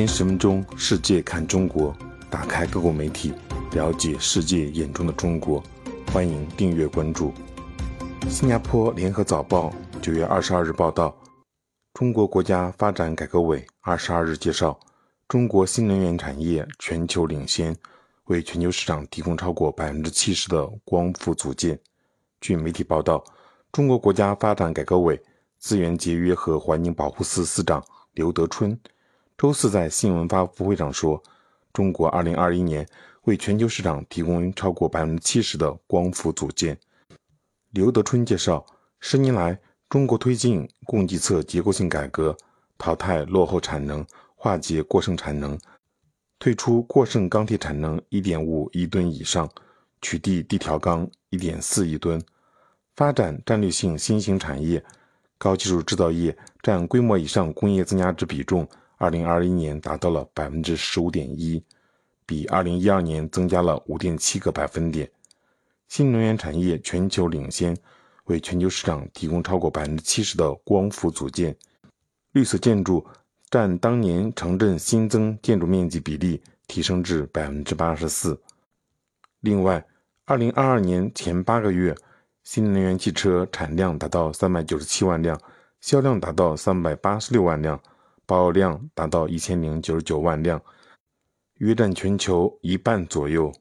天十分钟，世界看中国，打开各国媒体，了解世界眼中的中国。欢迎订阅关注。新加坡联合早报九月二十二日报道，中国国家发展改革委二十二日介绍，中国新能源产业全球领先，为全球市场提供超过百分之七十的光伏组件。据媒体报道，中国国家发展改革委资源节约和环境保护司司长刘德春周四在新闻发布会上说，中国二零二一年。为全球市场提供超过百分之七十的光伏组件。刘德春介绍，十年来，中国推进供给侧结构性改革，淘汰落后产能，化解过剩产能，退出过剩钢铁产能一点五亿吨以上，取缔地条钢一点四亿吨，发展战略性新兴产业，高技术制造业占规模以上工业增加值比重，二零二一年达到了百分之十五点一。比二零一二年增加了五点七个百分点，新能源产业全球领先，为全球市场提供超过百分之七十的光伏组件。绿色建筑占当年城镇新增建筑面积比例提升至百分之八十四。另外，二零二二年前八个月，新能源汽车产量达到三百九十七万辆，销量达到三百八十六万辆，保有量达到一千零九十九万辆。约占全球一半左右。